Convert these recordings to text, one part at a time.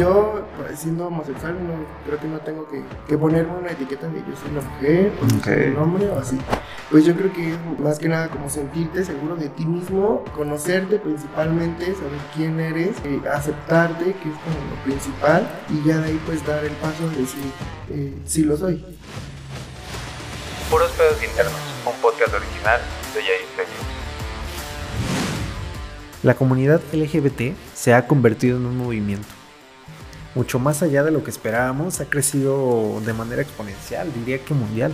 yo, pues, siendo homosexual, no, creo que no tengo que, que ponerme una etiqueta de yo soy una mujer, o soy un hombre, o así. Pues yo creo que es más que nada como sentirte seguro de ti mismo, conocerte principalmente, saber quién eres, eh, aceptarte, que es como lo principal, y ya de ahí pues dar el paso de decir, eh, sí lo soy. Puros Pedos Internos, un podcast original de Jay La comunidad LGBT se ha convertido en un movimiento. Mucho más allá de lo que esperábamos, ha crecido de manera exponencial, diría que mundial.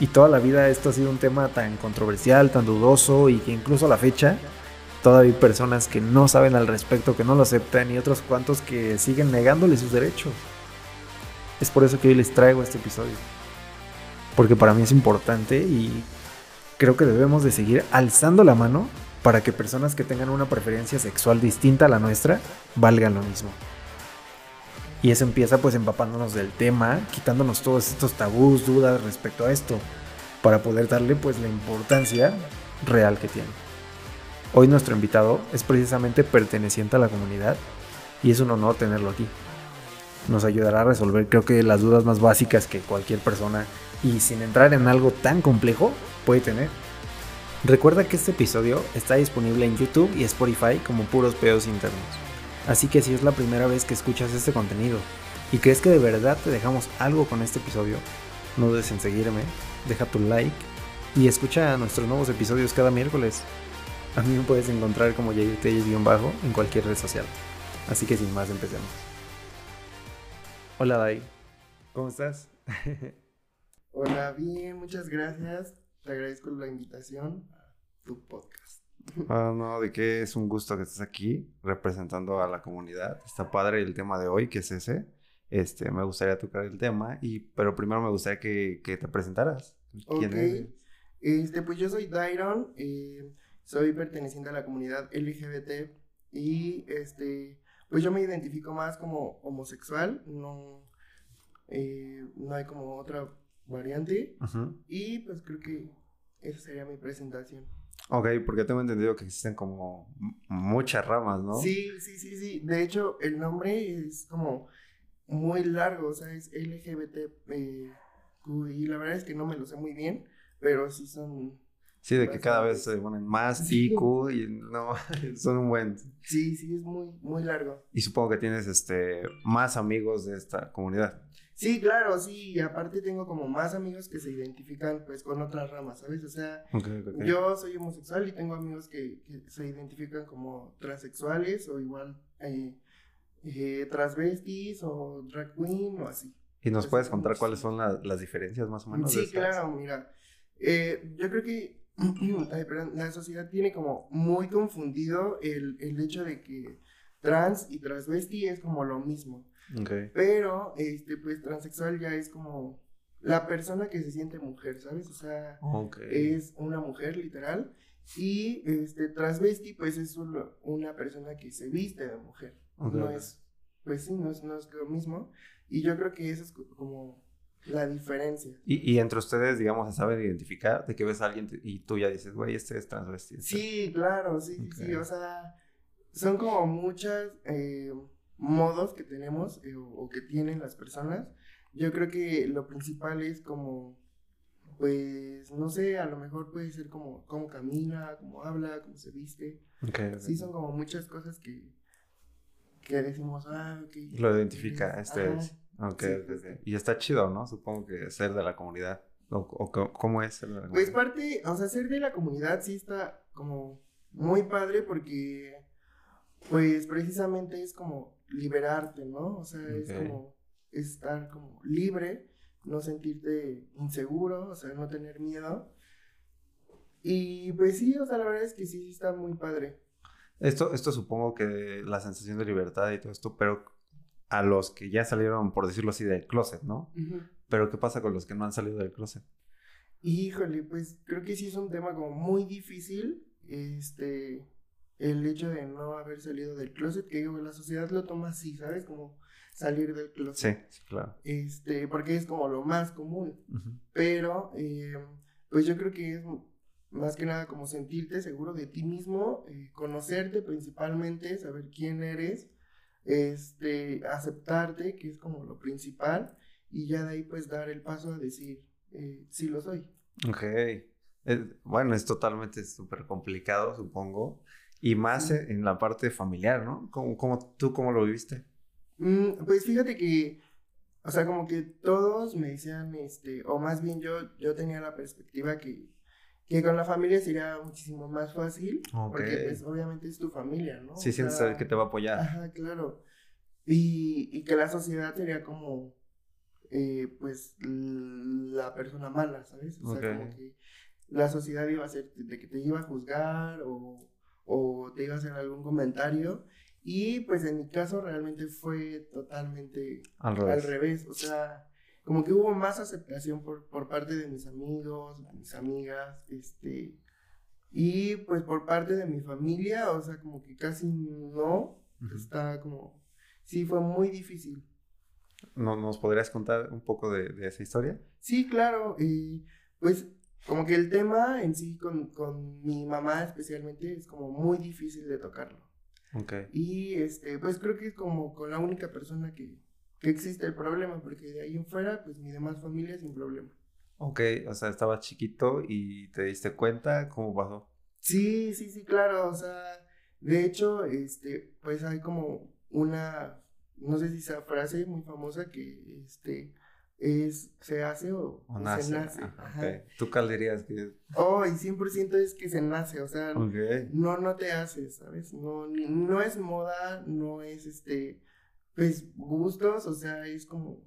Y toda la vida esto ha sido un tema tan controversial, tan dudoso y que incluso a la fecha todavía hay personas que no saben al respecto, que no lo aceptan y otros cuantos que siguen negándole sus derechos. Es por eso que hoy les traigo este episodio. Porque para mí es importante y creo que debemos de seguir alzando la mano para que personas que tengan una preferencia sexual distinta a la nuestra valgan lo mismo. Y eso empieza pues empapándonos del tema, quitándonos todos estos tabús, dudas respecto a esto, para poder darle pues la importancia real que tiene. Hoy nuestro invitado es precisamente perteneciente a la comunidad y es un honor tenerlo aquí. Nos ayudará a resolver creo que las dudas más básicas que cualquier persona y sin entrar en algo tan complejo puede tener. Recuerda que este episodio está disponible en YouTube y Spotify como puros pedos internos. Así que si es la primera vez que escuchas este contenido y crees que de verdad te dejamos algo con este episodio, no dudes en seguirme, deja tu like y escucha nuestros nuevos episodios cada miércoles. A mí me puedes encontrar como bajo en cualquier red social. Así que sin más, empecemos. Hola Dai, ¿cómo estás? Hola, bien, muchas gracias. Te agradezco la invitación a tu podcast. Ah, no, de qué es un gusto que estés aquí representando a la comunidad. Está padre el tema de hoy, que es ese. Este, me gustaría tocar el tema, y, pero primero me gustaría que, que te presentaras. ¿Quién eres? Este, pues yo soy Dairon, eh, soy perteneciente a la comunidad LGBT y este, pues yo me identifico más como homosexual, no, eh, no hay como otra variante y pues creo que esa sería mi presentación. Ok, porque tengo entendido que existen como muchas ramas, ¿no? Sí, sí, sí, sí. De hecho, el nombre es como muy largo, o sea, es LGBT. Y la verdad es que no me lo sé muy bien, pero sí son. Sí, de que cada vez se ponen más IQ y no, son un buen. Sí, sí, es muy, muy largo. Y supongo que tienes este más amigos de esta comunidad. Sí, claro, sí, y aparte tengo como más amigos que se identifican pues con otras ramas, ¿sabes? O sea, yo soy homosexual y tengo amigos que, se identifican como transexuales o igual eh, eh, transvestis o drag queen o así. ¿Y nos puedes contar cuáles son las diferencias más o menos? Sí, claro, mira, eh, yo creo que la sociedad tiene como muy confundido el, el hecho de que trans y transvesti es como lo mismo. Pero, este, pues, transexual ya es como la persona que se siente mujer, ¿sabes? O sea, es una mujer literal. Y este transvesti, pues es una persona que se viste de mujer. No es, pues sí, no es, no es lo mismo. Y yo creo que eso es como la diferencia. Y, y entre ustedes, digamos, se saben identificar de que ves a alguien y tú ya dices, güey, este es transvesti. Este". Sí, claro, sí, sí. O sea, son como muchas. Eh, modos que tenemos eh, o, que tienen las personas. Yo creo que lo principal es como, pues, no sé, a lo mejor puede ser como cómo camina, cómo habla, cómo se viste. Sí, son como muchas cosas que, que decimos, ah, ok. Lo identifica, este es. Y está chido, ¿no? Supongo que ser de la comunidad. O, ¿Cómo es ser de la comunidad? Pues parte, o sea, ser de la comunidad sí está como muy padre porque, pues, precisamente es como liberarte, ¿no? O sea, es como estar como libre, no sentirte inseguro, o sea, no tener miedo. Y pues sí, o sea, la verdad es que sí, está muy padre. Esto, esto supongo que la sensación de libertad y todo esto, pero a los que ya salieron, por decirlo así, del closet, ¿no? Pero ¿qué pasa con los que no han salido del closet? Híjole, pues creo que sí es un tema como muy difícil. Este, el hecho de no haber salido del closet, que digo, la sociedad lo toma así, ¿sabes? Como salir del closet. Sí, claro. Este, porque es como lo más común. Pero, eh, pues yo creo que es más que nada como sentirte seguro de ti mismo, eh, conocerte principalmente, saber quién eres, este, aceptarte, que es como lo principal, y ya de ahí pues dar el paso a decir, eh, sí lo soy. Ok. bueno, es totalmente súper complicado, supongo. Y más en la parte familiar, ¿no? ¿Cómo, tú cómo lo viviste? Mm, pues fíjate que, o sea, como que todos me decían, este, o más bien yo, yo tenía la perspectiva que, que con la familia sería muchísimo más fácil, porque pues obviamente es tu familia, ¿no? Sí, sientes que te va a apoyar. Ajá, claro. Y, y que la sociedad sería como, eh, pues, la persona mala, ¿sabes? O sea, como que la sociedad iba a ser de que te iba a juzgar o o te iba a hacer algún comentario. Y pues en mi caso realmente fue totalmente al revés. O sea, como que hubo más aceptación por, por parte de mis amigos, mis amigas, este... Y pues por parte de mi familia, o sea, como que casi no. Está como... Sí, fue muy difícil. ¿Nos podrías contar un poco de, de esa historia? Sí, claro. y pues como que el tema en sí con, con, mi mamá especialmente es como muy difícil de tocarlo. Ok. Y este, pues creo que es como con la única persona que, que existe el problema, porque de ahí en fuera, pues mi demás familia sin problema. Ok, o sea, estabas chiquito y te diste cuenta, ¿cómo pasó? Sí, sí, sí, claro, o sea, de hecho, este, pues hay como una, no sé si sea frase muy famosa que, este, es se hace o, se nace. ¿Tú cuál dirías que Oh, y 100% es que se nace, o sea, no, no te haces, ¿sabes? No, no es moda, no es este, pues gustos, o sea, es como,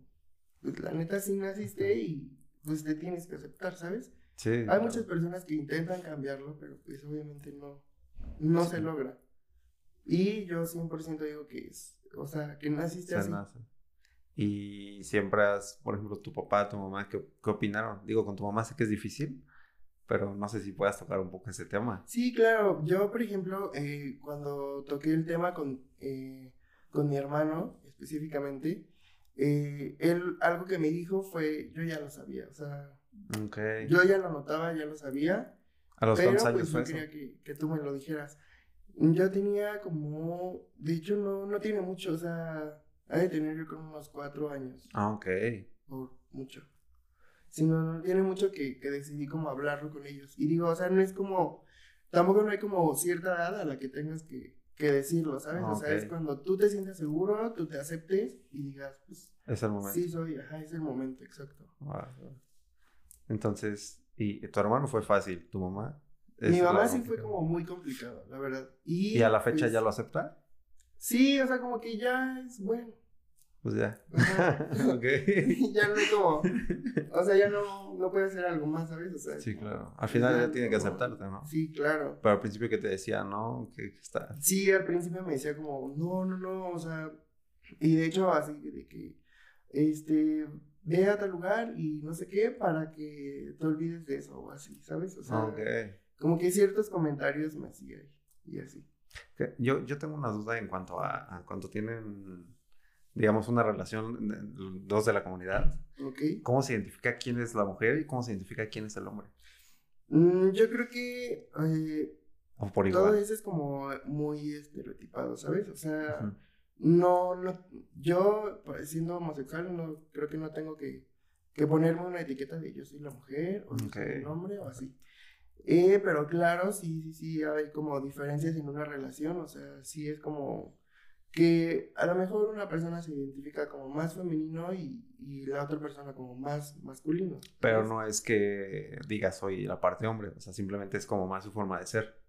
pues la neta sí naciste y pues te tienes que aceptar, ¿sabes? Sí. Hay muchas personas que intentan cambiarlo, pero pues obviamente no, no se logra. Y yo 100% digo que es, o sea, que naciste así. Y siempre has, por ejemplo, tu papá, tu mamá, ¿qué, ¿qué, opinaron? Digo, con tu mamá sé que es difícil, pero no sé si puedas tocar un poco ese tema. Sí, claro. Yo, por ejemplo, eh, cuando toqué el tema con, eh, con mi hermano, específicamente, eh, él algo que me dijo fue, yo ya lo sabía, o sea, okay. yo ya lo notaba, ya lo sabía. ¿A los pero, años pues, yo quería que, que, tú me lo dijeras. Yo tenía como, de hecho, no, no tiene mucho, o sea ha de tener yo como unos cuatro años. Ah, ok. Por mucho. Si no, no tiene mucho que, que decidí como hablarlo con ellos. Y digo, o sea, no es como, tampoco no hay como cierta edad a la que tengas que, que decirlo, ¿sabes? o sea, es cuando tú te sientes seguro, tú te aceptes y digas, pues... Es el momento. Sí, soy, ajá, es el momento, exacto. Entonces, ¿y tu hermano fue fácil? ¿Tu mamá? Mi mamá sí fue como muy complicado, la verdad. ¿Y, a la fecha pues ya lo acepta? Sí, o sea, como que ya es bueno. Pues ya. ok. ya no es como. O sea, ya no, no puede hacer algo más, ¿sabes? O sea, sí, claro. Al final ya tiene que aceptarte, ¿no? Sí, claro. Pero al principio que te decía, ¿no? Que, está. Sí, al principio me decía como, no, no, no, o sea. Y de hecho, así de que. Este. Ve a tal lugar y no sé qué para que te olvides de eso o así, ¿sabes? O sea. Como que ciertos comentarios me hacía y así. Yo, yo tengo una duda en cuanto a, a cuando tienen, digamos, una relación dos de la comunidad. Okay. ¿Cómo se identifica quién es la mujer y cómo se identifica quién es el hombre? Mm, yo creo que eh, por todo eso es como muy estereotipado, ¿sabes? O sea, no, no, yo siendo homosexual no creo que no tengo que, que ponerme una etiqueta de yo soy la mujer o soy el hombre o así. Eh, pero claro, sí, sí, sí, hay como diferencias en una relación, o sea, sí es como que a lo mejor una persona se identifica como más femenino y, y la otra persona como más masculino. Pero no es que diga soy la parte hombre, o sea, simplemente es como más su forma de ser.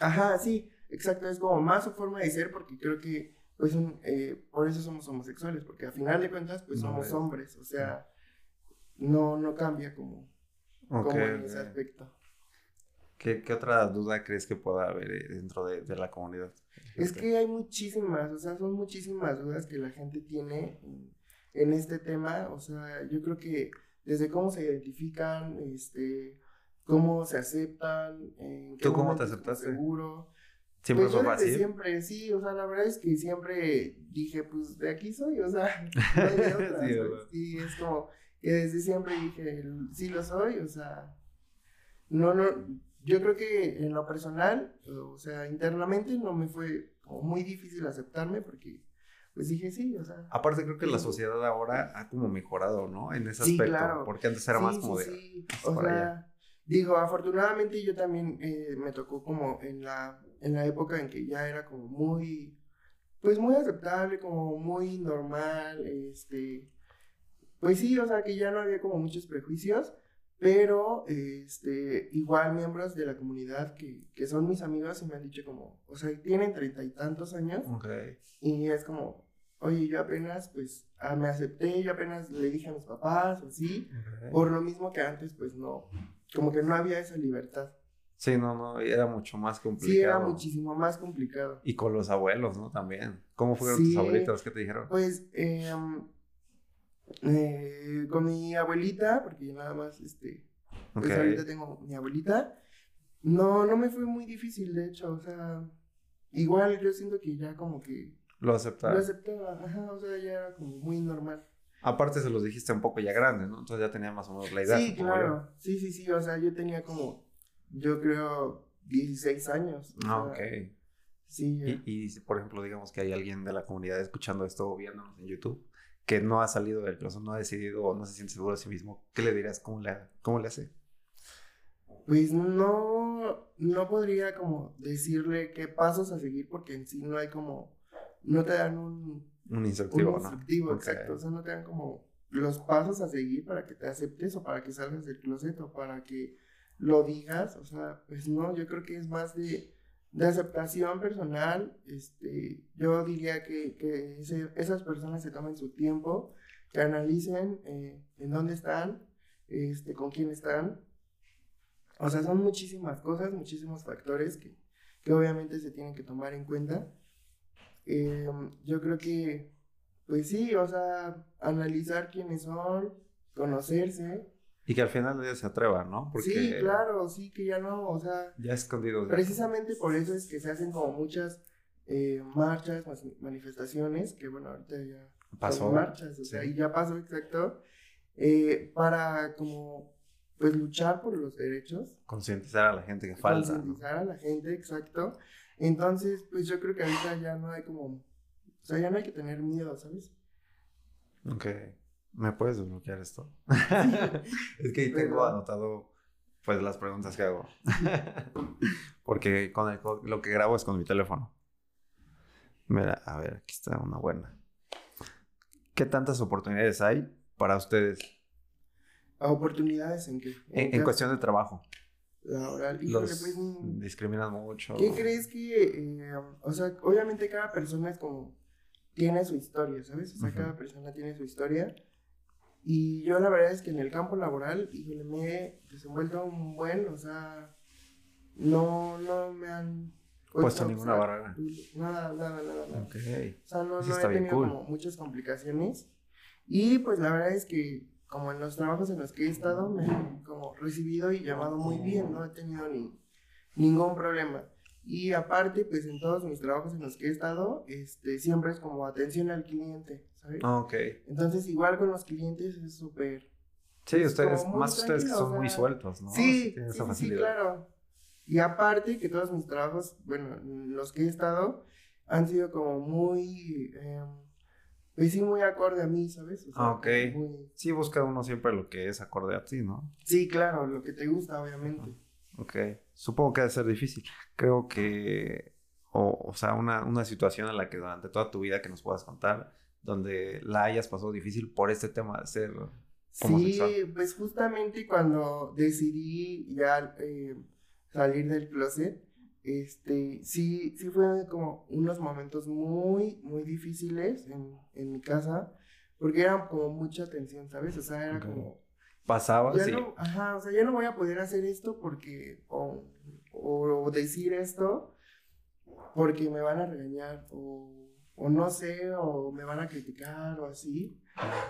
Ajá, sí, exacto, es como más su forma de ser porque creo que, pues, eh, por eso somos homosexuales, porque a final de cuentas, pues somos hombres, o sea, no, no cambia como, como en ese aspecto. ¿Qué, otra duda crees que pueda haber eh, dentro de, la comunidad? Es que hay muchísimas, o sea, son muchísimas dudas que la gente tiene en, este tema. O sea, yo creo que desde cómo se identifican, este, cómo se aceptan, en ¿Tú cómo te aceptaste? Seguro. Siempre pues fácil. Siempre, sí, o sea, la verdad es que siempre dije, pues de aquí soy, o sea, no hay de otra. sí, es como que desde siempre dije, sí lo soy, o sea, no, no, yo creo que en lo personal, o sea, internamente no me fue muy difícil aceptarme porque pues dije sí, o sea. Aparte creo que la sociedad ahora ha como mejorado, ¿no? En ese aspecto. Claro. Porque antes era más como de... Sí. O sea, digo, afortunadamente yo también eh, me tocó como en la, en la época en que ya era como muy, pues muy aceptable, como muy normal, este, pues sí, o sea, que ya no había como muchos prejuicios. Pero, este, igual miembros de la comunidad que, que son mis amigos y me han dicho como, o sea, tienen treinta y tantos años. Y es como, oye, yo apenas, pues, ah, me acepté, yo apenas le dije a mis papás o así. Por lo mismo que antes, pues, no, como que no había esa libertad. Sí, no, no, era mucho más complicado. Sí, era muchísimo más complicado. Y con los abuelos, ¿no? También. ¿Cómo fueron tus abuelitos? ¿Qué te dijeron? Pues, eh, eh, con mi abuelita, porque yo nada más, este, pues ahorita tengo mi abuelita. No, no me fue muy difícil, de hecho, o sea, igual yo siento que ya como que... Lo aceptaba. Lo aceptaba, ajá, o sea, ya era como muy normal. Aparte se los dijiste un poco ya grande, ¿no? Entonces ya tenía más o menos la idea. Sí, claro, sí, sí, sí, o sea, yo tenía como, yo creo, 16 años. Ah, ok. Sí. Y, y, por ejemplo, digamos que hay alguien de la comunidad escuchando esto o viéndonos en YouTube que no ha salido del closet, no ha decidido o no se siente seguro de sí mismo, ¿qué le dirías? ¿Cómo le, cómo le hace? Pues no, no podría como decirle qué pasos a seguir porque en sí no hay como, no te dan un... Un instructivo, un instructivo, exacto. O sea, no te dan como los pasos a seguir para que te aceptes o para que salgas del closet o para que lo digas. O sea, pues no, yo creo que es más de de aceptación personal, este, yo diría que, que esas personas se tomen su tiempo, que analicen eh, en dónde están, este, con quién están. O sea, son muchísimas cosas, muchísimos factores que, que obviamente se tienen que tomar en cuenta. Eh, yo creo que, pues sí, o sea, analizar quiénes son, conocerse, y que al final ya se atreva, ¿no? Porque sí, claro, sí, que ya no, o sea... Ya escondido. Precisamente por eso es que se hacen como muchas eh, marchas, manifestaciones, que bueno, ahorita ya... Pasó. Marchas, o sea, y ya pasó, exacto, eh, para como, pues luchar por los derechos. Concientizar a la gente que falta. Concientizar a la gente, exacto. Entonces, pues yo creo que ahorita ya no hay como, o sea, ya no hay que tener miedo, ¿sabes? Ok. ¿Me puedes desbloquear esto? es que ahí tengo anotado pues las preguntas que hago. Porque con lo que grabo es con mi teléfono. Mira, a ver, aquí está una buena. ¿Qué tantas oportunidades hay para ustedes? ¿Oportunidades en qué? En, cuestión de trabajo. Laboral. Los pues, mm, discriminan mucho. ¿Qué crees que, eh, o sea, obviamente cada persona es como, tiene su historia, ¿sabes? O sea, cada persona tiene su historia. Y yo la verdad es que en el campo laboral, híjole, me he desenvuelto un buen, o sea, no, no me han puesto ninguna barrera. Nada, nada, nada, nada. Okay. O sea, no, no he tenido como muchas complicaciones. Y pues la verdad es que como en los trabajos en los que he estado, me han como recibido y llamado muy bien, no he tenido ni, ningún problema. Y aparte, pues en todos mis trabajos en los que he estado, este, siempre es como atención al cliente, ¿sabes? Ah, ok. Entonces, igual con los clientes es súper... Sí, ustedes, más ustedes que son muy sueltos, ¿no? Sí, sí, sí, claro. Y aparte que todos mis trabajos, bueno, los que he estado, han sido como muy... Eh, pues sí, muy acorde a mí, ¿sabes? ah, ok. Sí, busca uno siempre lo que es acorde a ti, ¿no? Sí, claro, lo que te gusta, obviamente. Ok, supongo que debe ser difícil. Creo que, o, o sea, una, una, situación en la que durante toda tu vida que nos puedas contar, donde la hayas pasado difícil por este tema de ser homosexual. Sí, pues justamente cuando decidí ya eh, salir del closet, este, sí, sí fue como unos momentos muy, muy difíciles en, en mi casa, porque era como mucha tensión, ¿sabes? O sea, era como pasaba. Ya no, ajá, o sea, ya no voy a poder hacer esto porque, o, o, decir esto porque me van a regañar, o, o, no sé, o me van a criticar, o así.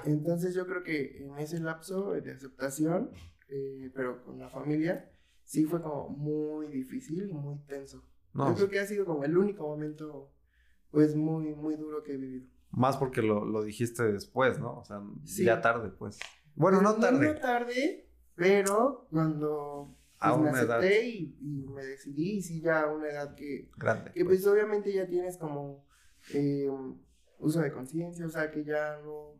Entonces yo creo que en ese lapso de aceptación, eh, pero con la familia, sí fue como muy difícil y muy tenso. Yo creo que ha sido como el único momento, pues, muy, muy duro que he vivido. Más porque lo, lo dijiste después, ¿no? O sea, ya tarde, pues. Bueno, no tarde. No tarde, pero cuando pues, me acepté y, me decidí, y sí, ya a una edad que... Grande. Que pues. pues. obviamente ya tienes como... Eh, uso de conciencia, o sea, que ya no,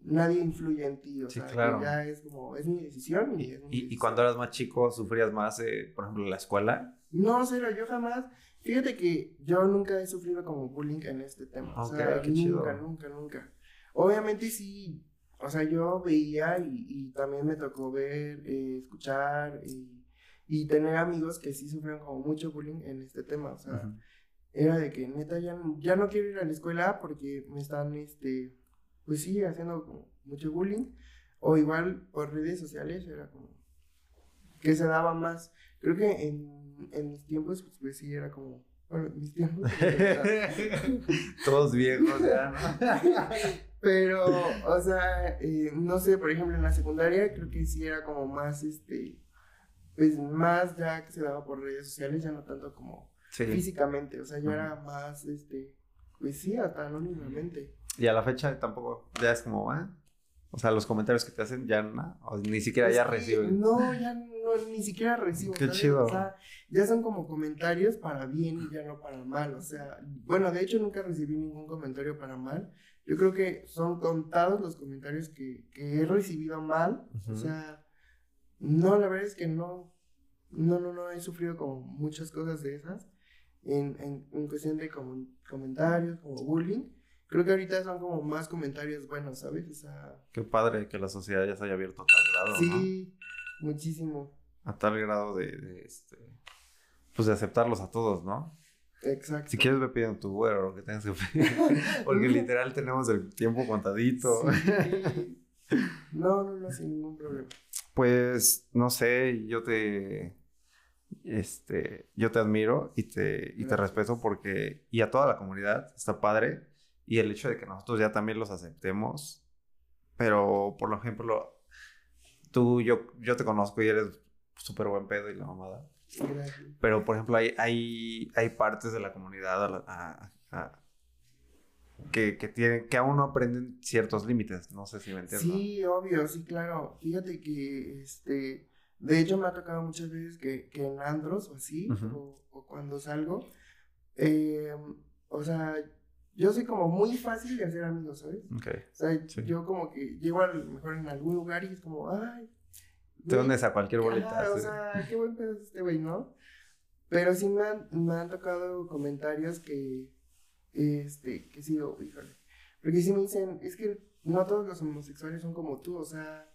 nadie influye en ti, o sea, que ya es como, es mi decisión y, es y, cuando eras más chico, ¿sufrías más, eh, por ejemplo, en la escuela? No, cero, yo jamás, fíjate que yo nunca he sufrido como bullying en este tema, o sea, nunca, nunca, nunca. Obviamente sí, o sea, yo veía y, también me tocó ver, eh, escuchar y, tener amigos que sí sufrieron como mucho bullying en este tema, o sea, era de que neta ya, ya no quiero ir a la escuela porque me están, este, pues sí, haciendo mucho bullying. O igual por redes sociales era como que se daba más. Creo que en, en mis tiempos, pues, pues sí, era como, mis tiempos. Todos viejos ya, ¿no? Pero, o sea, eh, no sé, por ejemplo, en la secundaria creo que sí era como más, este, pues más ya que se daba por redes sociales, ya no tanto como físicamente, o sea, ya era más, este, pues sí, hasta anónimamente. Y a la fecha tampoco, ya es como, ¿eh? O sea, los comentarios que te hacen ya no, ni siquiera ya reciben. No, ya no, ni siquiera recibo. Qué chido. O sea, ya son como comentarios para bien y ya no para mal. O sea, bueno, de hecho nunca recibí ningún comentario para mal. Yo creo que son contados los comentarios que, que he recibido mal. O sea, no, la verdad es que no, no, no, no he sufrido como muchas cosas de esas en, en, en cuestión de como, comentarios, como bullying. Creo que ahorita son como más comentarios buenos, ¿sabes? O sea, Qué padre que la sociedad ya se haya abierto a tal grado, Sí, muchísimo. A tal grado de, este, pues de aceptarlos a todos, ¿no? Exacto. Si quieres, me piden tu Uber o lo que tengas que pedir. Porque literal tenemos el tiempo contadito. No, no, no, sin ningún problema. Pues, no sé, yo te este, yo te admiro y te, y te respeto porque, y a toda la comunidad, está padre. Y el hecho de que nosotros ya también los aceptemos, pero por ejemplo, tú, yo, yo te conozco y eres súper buen pedo y la mamada. Pero por ejemplo, hay, hay, hay partes de la comunidad que, que, tienen, que aún no aprenden ciertos límites. No sé si me entiendes. Sí, obvio, sí, claro. Fíjate que este de hecho, me ha tocado muchas veces que, que en andros o así, o, cuando salgo, eh, o sea, yo soy como muy fácil de hacer amigos, ¿sabes? Okay. O sea, yo como que llego a lo mejor en algún lugar y es como, ay. Te unes a cualquier bolita. O sea, qué buen pedo es este güey, ¿no? Pero sí me han, me han tocado comentarios que, este, que sí, oh, híjole. Porque sí me dicen, es que no todos los homosexuales son como tú, o sea,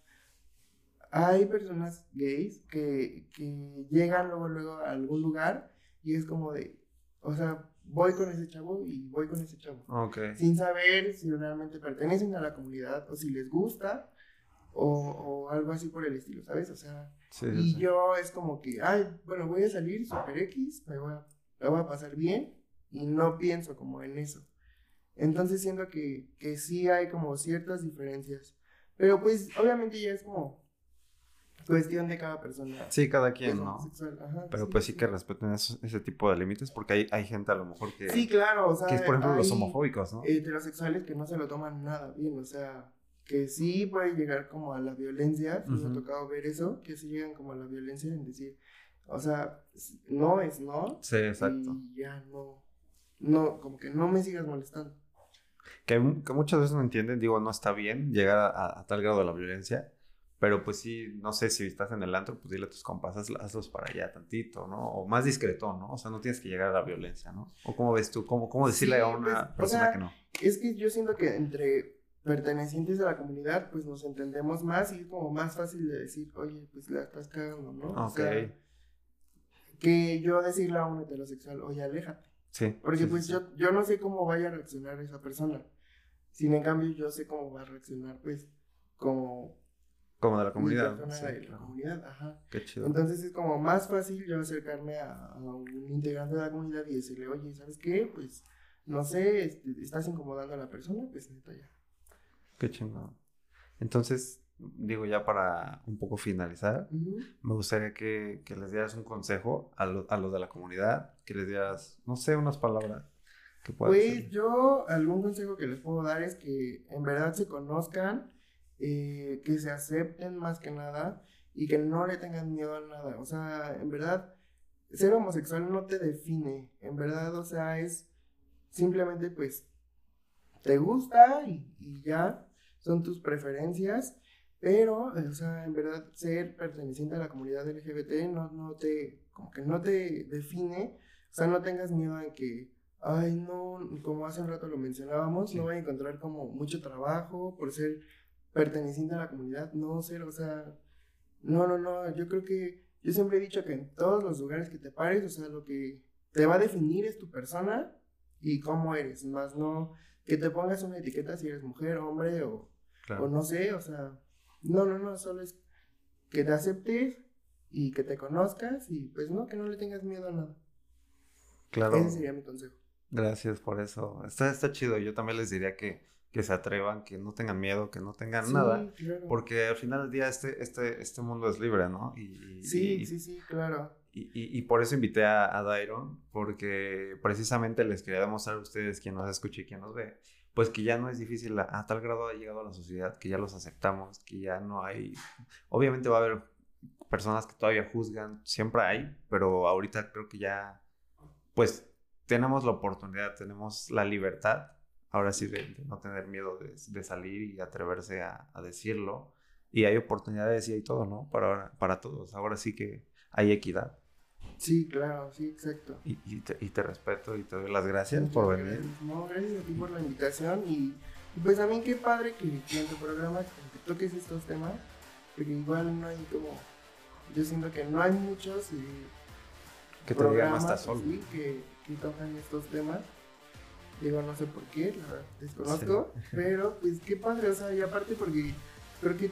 hay personas gays que, que llegan luego, luego a algún lugar y es como de, o sea, voy con ese chavo y voy con ese chavo. Okay. Sin saber si realmente pertenecen a la comunidad o si les gusta o, o algo así por el estilo, ¿sabes? O sea, y yo es como que, ay, bueno, voy a salir super X, me voy a, me voy a pasar bien y no pienso como en eso. Entonces siento que, que sí hay como ciertas diferencias. Pero pues obviamente ya es como cuestión de cada persona. Sí, cada quien, ¿no? Pero pues sí, que respeten ese tipo de límites porque hay, hay gente a lo mejor que... Sí, claro, o sea... Que es por ejemplo los homofóbicos, ¿no? Heterosexuales que no se lo toman nada bien, o sea, que sí puede llegar como a la violencia, me ha tocado ver eso, que sí llegan como a la violencia en decir, o sea, no es no. Sí, exacto. Y ya no, no, como que no me sigas molestando. Que, que muchas veces no entienden, digo, no está bien llegar a, a tal grado de la violencia, pero pues sí, no sé, si estás en el antro, pues dile a tus compas, hazlos para allá tantito, ¿no? O más discreto, ¿no? O sea, no tienes que llegar a la violencia, ¿no? ¿O cómo ves tú? ¿Cómo, cómo decirle a una pues, persona que no? Es que yo siento que entre pertenecientes a la comunidad, pues nos entendemos más y es como más fácil de decir, oye, pues la estás cagando, ¿no? Ok. O sea, que yo decirle a un heterosexual, oye, aléjate. Sí. Porque pues Yo, yo no sé cómo vaya a reaccionar esa persona. Sin en cambio, yo sé cómo va a reaccionar, pues, como como de la comunidad. de la comunidad, ajá. Qué chido. Entonces es como más fácil yo acercarme a, un integrante de la comunidad y decirle, oye, ¿sabes qué? Pues, no sé, este, estás incomodando a la persona, pues neta ya. Qué chingón. Entonces, digo, ya para un poco finalizar, me gustaría que, que, les dieras un consejo a, a los de la comunidad, que les dieras, no sé, unas palabras. Que pues yo, algún consejo que les puedo dar es que en verdad se conozcan, eh, que se acepten más que nada y que no le tengan miedo a nada. O sea, en verdad, ser homosexual no te define. En verdad, o sea, es simplemente pues te gusta y, y ya, son tus preferencias, pero, o sea, en verdad, ser perteneciente a la comunidad LGBT no, no te, como que no te define, o sea, no tengas miedo en que, ay, no, como hace un rato lo mencionábamos, no voy a encontrar como mucho trabajo por ser perteneciente a la comunidad, no ser, o sea, no, no, no, yo creo que, yo siempre he dicho que en todos los lugares que te pares, o sea, lo que te va a definir es tu persona y cómo eres, más no que te pongas una etiqueta si eres mujer, hombre o, o no sé, o sea, no, no, no, solo es que te aceptes y que te conozcas y pues no, que no le tengas miedo a nada. Claro. Ese sería mi consejo. Gracias por eso. Está, está chido. Yo también les diría que, que se atrevan, que no tengan miedo, que no tengan nada. Porque al final del día este, este, este mundo es libre, ¿no? Y, sí, sí, sí, claro. Y, y, por eso invité a, a Dairon, porque precisamente les quería demostrar a ustedes, quien nos escucha y quien nos ve, pues que ya no es difícil, a, tal grado ha llegado a la sociedad que ya los aceptamos, que ya no hay, obviamente va a haber personas que todavía juzgan, siempre hay, pero ahorita creo que ya, pues tenemos la oportunidad, tenemos la libertad, ahora sí, de, no tener miedo de, salir y atreverse a, decirlo, y hay oportunidades y hay todo, ¿no? Para, para todos, ahora sí que hay equidad. Sí, claro, sí, exacto. Y, y, te, y te, respeto y te doy las gracias por venir. No, gracias a ti por la invitación y, pues a mí qué padre que, en tu programa que toques estos temas, porque igual no hay como, yo siento que no hay muchos eh, que te digan hasta solo. que, que tocan estos temas. Digo, no sé por qué, la desconozco, pero pues qué padre, o sea, y aparte porque creo que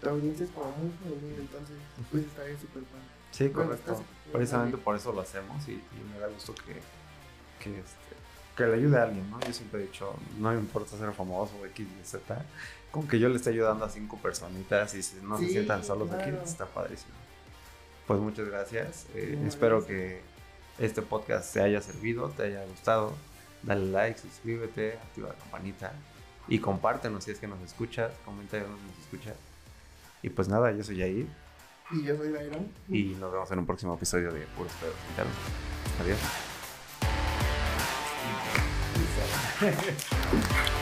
tu audiencia es como muy femenina, entonces pues estaría súper padre. Sí, correcto. Precisamente por eso lo hacemos y, me da gusto que, que, este, que le ayude a alguien, ¿no? Yo siempre he dicho, no me importa ser famoso X, Y, Z, con que yo le esté ayudando a cinco personitas y no se sientan solos aquí, está padrísimo. Pues muchas gracias. Eh, espero que este podcast te haya servido, te haya gustado. Dale like, suscríbete, activa la campanita y compártenos si es que nos escuchas, comenta nos escuchas. Y pues nada, yo soy Jair. Y yo soy Byron. Y nos vemos en un próximo episodio de Puros Pedos Internos. Adiós.